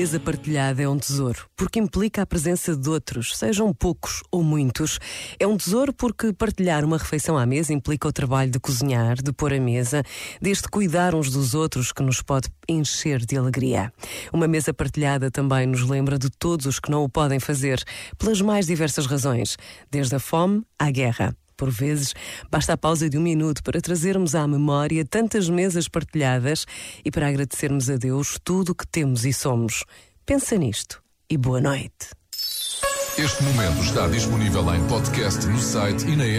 mesa partilhada é um tesouro, porque implica a presença de outros, sejam poucos ou muitos. É um tesouro porque partilhar uma refeição à mesa implica o trabalho de cozinhar, de pôr a mesa, deste cuidar uns dos outros que nos pode encher de alegria. Uma mesa partilhada também nos lembra de todos os que não o podem fazer, pelas mais diversas razões, desde a fome à guerra. Por vezes, basta a pausa de um minuto para trazermos à memória tantas mesas partilhadas e para agradecermos a Deus tudo o que temos e somos. Pensa nisto e boa noite. Este momento está disponível em podcast no site e na app.